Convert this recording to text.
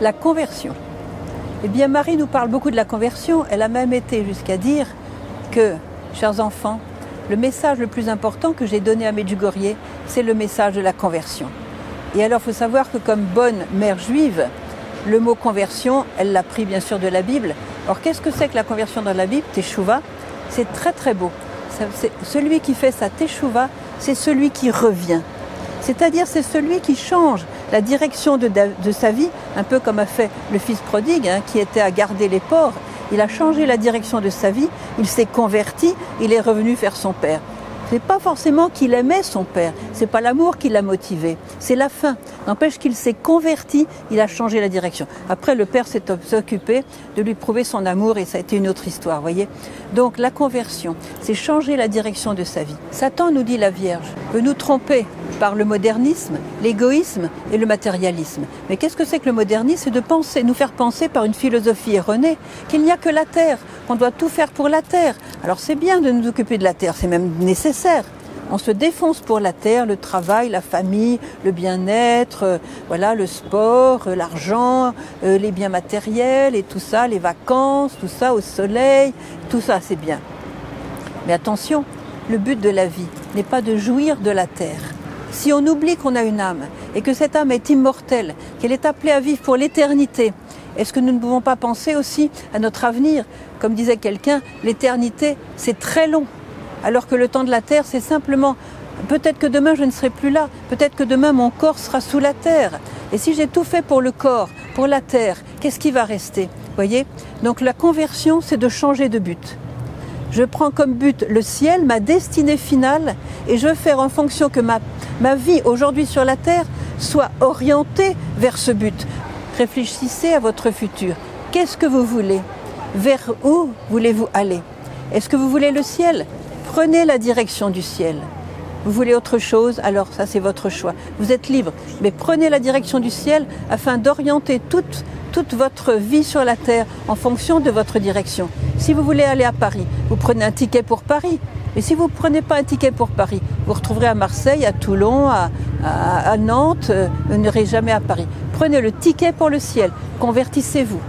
la conversion. Eh bien, Marie nous parle beaucoup de la conversion. Elle a même été jusqu'à dire que, chers enfants, le message le plus important que j'ai donné à Medjugorje, c'est le message de la conversion. Et alors, il faut savoir que comme bonne mère juive, le mot conversion, elle l'a pris bien sûr de la Bible. Alors, qu'est-ce que c'est que la conversion dans la Bible? Teshuva, c'est très très beau. Celui qui fait sa teshuva, c'est celui qui revient. C'est-à-dire, c'est celui qui change la direction de, sa vie, un peu comme a fait le fils prodigue, hein, qui était à garder les porcs. Il a changé la direction de sa vie, il s'est converti, il est revenu faire son père. C'est pas forcément qu'il aimait son père, c'est pas l'amour qui l'a motivé, c'est la fin. N'empêche qu'il s'est converti, il a changé la direction. Après, le père s'est occupé de lui prouver son amour et ça a été une autre histoire, voyez. Donc la conversion, c'est changer la direction de sa vie. Satan nous dit la Vierge veut nous tromper par le modernisme, l'égoïsme et le matérialisme. Mais qu'est-ce que c'est que le modernisme? C'est de penser, nous faire penser par une philosophie erronée qu'il n'y a que la terre, qu'on doit tout faire pour la terre. Alors c'est bien de nous occuper de la terre, c'est même nécessaire. On se défonce pour la terre, le travail, la famille, le bien-être, euh, voilà, le sport, euh, l'argent, euh, les biens matériels et tout ça, les vacances, tout ça au soleil, tout ça c'est bien. Mais attention, le but de la vie n'est pas de jouir de la terre. Si on oublie qu'on a une âme et que cette âme est immortelle, qu'elle est appelée à vivre pour l'éternité, est-ce que nous ne pouvons pas penser aussi à notre avenir Comme disait quelqu'un, l'éternité, c'est très long. Alors que le temps de la terre, c'est simplement, peut-être que demain je ne serai plus là, peut-être que demain mon corps sera sous la terre. Et si j'ai tout fait pour le corps, pour la terre, qu'est-ce qui va rester? Voyez? Donc la conversion, c'est de changer de but. Je prends comme but le ciel, ma destinée finale, et je veux faire en fonction que ma, vie aujourd'hui sur la terre soit orientée vers ce but. Réfléchissez à votre futur. Qu'est-ce que vous voulez? Vers où voulez-vous aller? Est-ce que vous voulez le ciel? Prenez la direction du ciel. Vous voulez autre chose? Alors ça c'est votre choix. Vous êtes libre. Mais prenez la direction du ciel afin d'orienter toute votre vie sur la Terre en fonction de votre direction. Si vous voulez aller à Paris, vous prenez un ticket pour Paris. Et si vous ne prenez pas un ticket pour Paris, vous retrouverez à Marseille, à Toulon, à, Nantes, euh, vous n'irez jamais à Paris. Prenez le ticket pour le ciel, convertissez-vous.